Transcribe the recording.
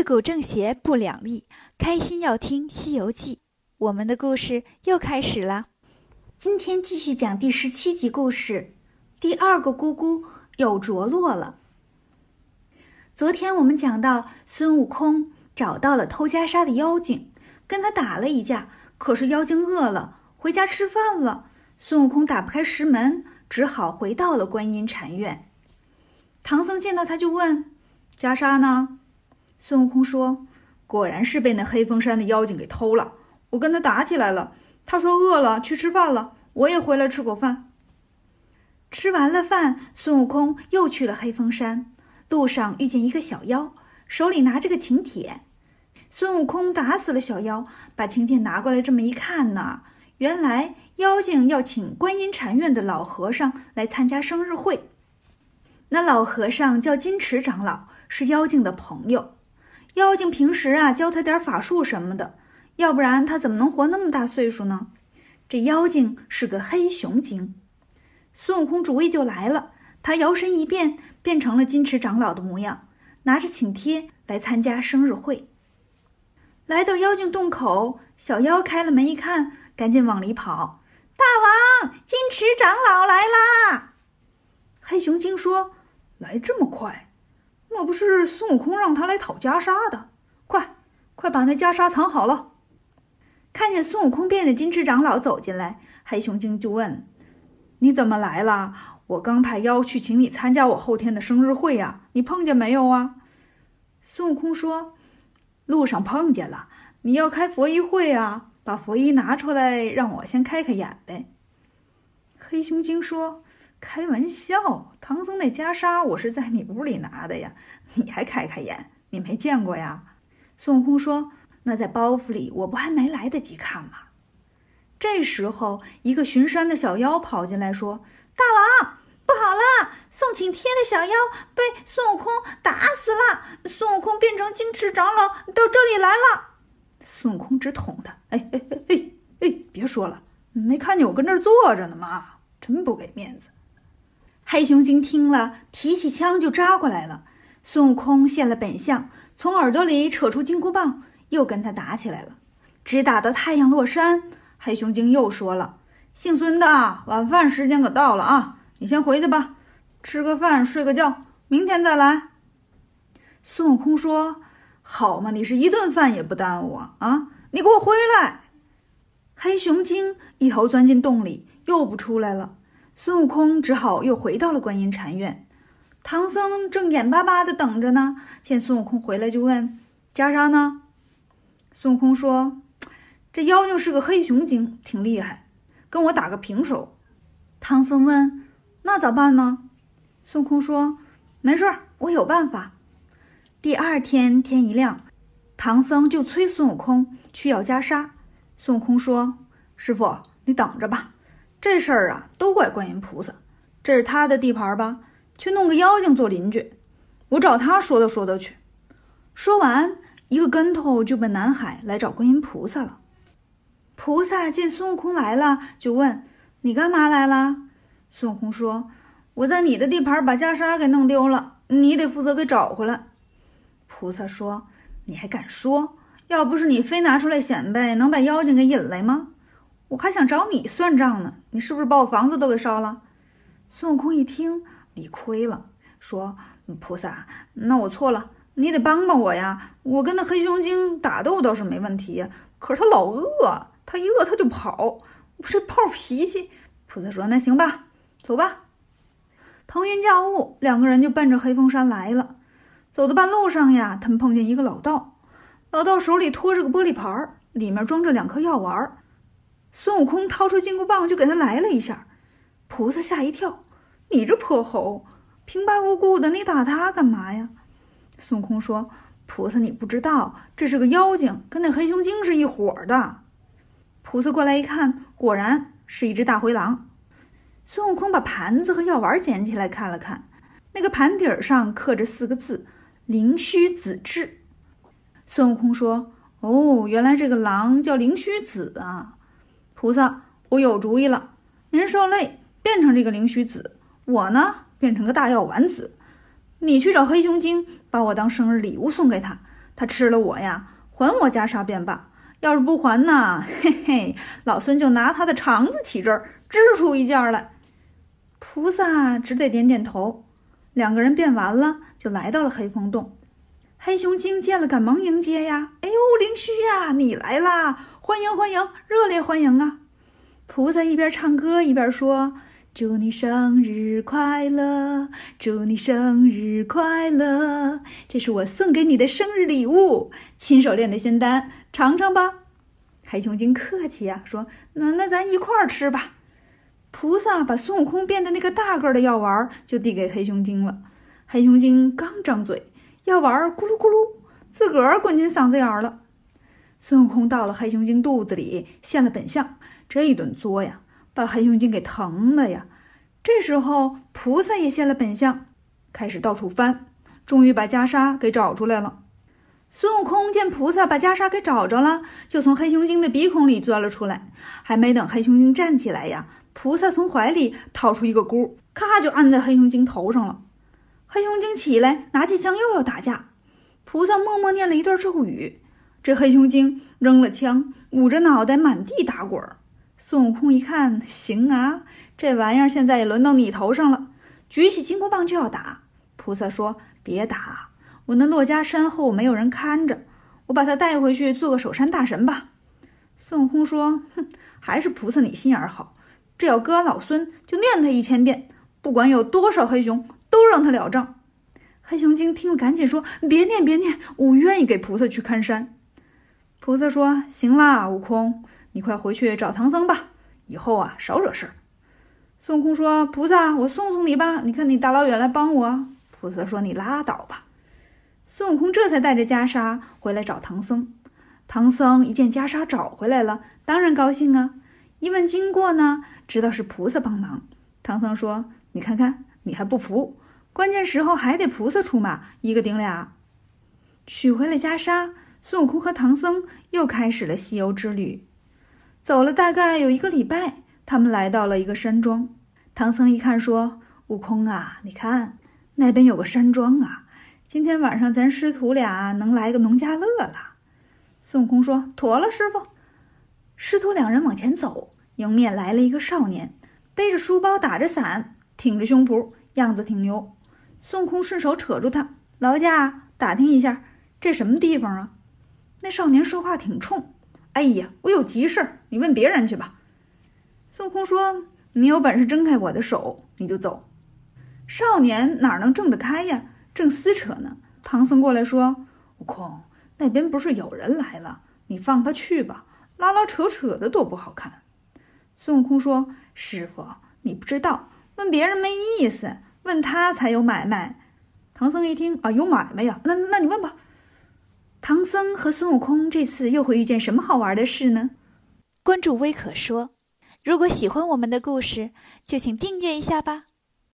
自古正邪不两立，开心要听《西游记》。我们的故事又开始了，今天继续讲第十七集故事。第二个姑姑有着落了。昨天我们讲到孙悟空找到了偷袈裟的妖精，跟他打了一架，可是妖精饿了，回家吃饭了。孙悟空打不开石门，只好回到了观音禅院。唐僧见到他就问：“袈裟呢？”孙悟空说：“果然是被那黑风山的妖精给偷了。我跟他打起来了，他说饿了去吃饭了，我也回来吃口饭。吃完了饭，孙悟空又去了黑风山。路上遇见一个小妖，手里拿着个请帖。孙悟空打死了小妖，把请帖拿过来，这么一看呢，原来妖精要请观音禅院的老和尚来参加生日会。那老和尚叫金池长老，是妖精的朋友。妖精平时啊教他点法术什么的，要不然他怎么能活那么大岁数呢？这妖精是个黑熊精，孙悟空主意就来了。他摇身一变，变成了金池长老的模样，拿着请帖来参加生日会。来到妖精洞口，小妖开了门一看，赶紧往里跑：“大王，金池长老来啦！”黑熊精说：“来这么快？”莫不是孙悟空让他来讨袈裟的？快，快把那袈裟藏好了。看见孙悟空变的金翅长老走进来，黑熊精就问：“你怎么来了？我刚派妖去请你参加我后天的生日会呀，你碰见没有啊？”孙悟空说：“路上碰见了。你要开佛衣会啊，把佛衣拿出来，让我先开开眼呗。”黑熊精说。开玩笑，唐僧那袈裟我是在你屋里拿的呀，你还开开眼？你没见过呀？孙悟空说：“那在包袱里，我不还没来得及看吗？”这时候，一个巡山的小妖跑进来，说：“大王，不好了！送请帖的小妖被孙悟空打死了。孙悟空变成金翅长老到这里来了。”孙悟空直捅他：“哎哎哎哎哎，别说了，没看见我跟这儿坐着呢吗？真不给面子。”黑熊精听了，提起枪就扎过来了。孙悟空现了本相，从耳朵里扯出金箍棒，又跟他打起来了，直打到太阳落山。黑熊精又说了：“姓孙的，晚饭时间可到了啊，你先回去吧，吃个饭，睡个觉，明天再来。”孙悟空说：“好嘛，你是一顿饭也不耽误啊！啊，你给我回来！”黑熊精一头钻进洞里，又不出来了。孙悟空只好又回到了观音禅院，唐僧正眼巴巴地等着呢。见孙悟空回来，就问：“袈裟呢？”孙悟空说：“这妖精是个黑熊精，挺厉害，跟我打个平手。”唐僧问：“那咋办呢？”孙悟空说：“没事儿，我有办法。”第二天天一亮，唐僧就催孙悟空去要袈裟。孙悟空说：“师傅，你等着吧。”这事儿啊，都怪观音菩萨，这是他的地盘吧？去弄个妖精做邻居，我找他说道说道去。说完，一个跟头就奔南海来找观音菩萨了。菩萨见孙悟空来了，就问：“你干嘛来了？”孙悟空说：“我在你的地盘把袈裟给弄丢了，你得负责给找回来。”菩萨说：“你还敢说？要不是你非拿出来显摆，能把妖精给引来吗？”我还想找你算账呢，你是不是把我房子都给烧了？孙悟空一听，理亏了，说：“菩萨，那我错了，你得帮帮我呀！我跟那黑熊精打斗倒是没问题，可是他老饿，他一饿他就跑，我这暴脾气。”菩萨说：“那行吧，走吧。”腾云驾雾，两个人就奔着黑风山来了。走到半路上呀，他们碰见一个老道，老道手里托着个玻璃盘儿，里面装着两颗药丸儿。孙悟空掏出金箍棒就给他来了一下，菩萨吓一跳：“你这泼猴，平白无故的，你打他干嘛呀？”孙悟空说：“菩萨，你不知道，这是个妖精，跟那黑熊精是一伙的。”菩萨过来一看，果然是一只大灰狼。孙悟空把盘子和药丸捡起来看了看，那个盘底上刻着四个字：“灵虚子至。”孙悟空说：“哦，原来这个狼叫灵虚子啊。”菩萨，我有主意了。您受累变成这个灵虚子，我呢变成个大药丸子。你去找黑熊精，把我当生日礼物送给他，他吃了我呀，还我袈裟便罢。要是不还呢，嘿嘿，老孙就拿他的肠子起针，织出一件来。菩萨只得点点头。两个人变完了，就来到了黑风洞。黑熊精见了，赶忙迎接呀！哎呦，灵虚呀，你来啦！欢迎欢迎，热烈欢迎啊！菩萨一边唱歌一边说：“祝你生日快乐，祝你生日快乐，这是我送给你的生日礼物，亲手炼的仙丹，尝尝吧。”黑熊精客气呀，说：“那那咱一块儿吃吧。”菩萨把孙悟空变的那个大个的药丸就递给黑熊精了。黑熊精刚张嘴。药丸咕噜咕噜，自个儿滚进嗓子眼儿了。孙悟空到了黑熊精肚子里，现了本相。这一顿作呀，把黑熊精给疼的呀。这时候菩萨也现了本相，开始到处翻，终于把袈裟给找出来了。孙悟空见菩萨把袈裟给找着了，就从黑熊精的鼻孔里钻了出来。还没等黑熊精站起来呀，菩萨从怀里掏出一个箍，咔就按在黑熊精头上了。黑熊精起来，拿起枪又要打架。菩萨默默念了一段咒语，这黑熊精扔了枪，捂着脑袋满地打滚儿。孙悟空一看，行啊，这玩意儿现在也轮到你头上了，举起金箍棒就要打。菩萨说：“别打，我那珞珈山后没有人看着，我把他带回去做个守山大神吧。”孙悟空说：“哼，还是菩萨你心眼好，这要搁老孙就念他一千遍，不管有多少黑熊。”都让他了账。黑熊精听了，赶紧说：“别念，别念，我愿意给菩萨去看山。”菩萨说：“行啦，悟空，你快回去找唐僧吧，以后啊少惹事儿。”孙悟空说：“菩萨，我送送你吧，你看你大老远来帮我。”菩萨说：“你拉倒吧。”孙悟空这才带着袈裟回来找唐僧。唐僧一见袈裟找回来了，当然高兴啊。一问经过呢，知道是菩萨帮忙。唐僧说：“你看看。”你还不服？关键时候还得菩萨出马，一个顶俩。取回了袈裟，孙悟空和唐僧又开始了西游之旅。走了大概有一个礼拜，他们来到了一个山庄。唐僧一看，说：“悟空啊，你看那边有个山庄啊，今天晚上咱师徒俩能来个农家乐了。”孙悟空说：“妥了，师傅。”师徒两人往前走，迎面来了一个少年，背着书包，打着伞。挺着胸脯，样子挺牛。孙悟空顺手扯住他：“劳驾，打听一下，这什么地方啊？”那少年说话挺冲：“哎呀，我有急事儿，你问别人去吧。”孙悟空说：“你有本事挣开我的手，你就走。”少年哪能挣得开呀？正撕扯呢，唐僧过来说：“悟空，那边不是有人来了？你放他去吧，拉拉扯扯的多不好看。”孙悟空说：“师傅，你不知道。”问别人没意思，问他才有买卖。唐僧一听啊，有买卖呀，那那你问吧。唐僧和孙悟空这次又会遇见什么好玩的事呢？关注微可说，如果喜欢我们的故事，就请订阅一下吧。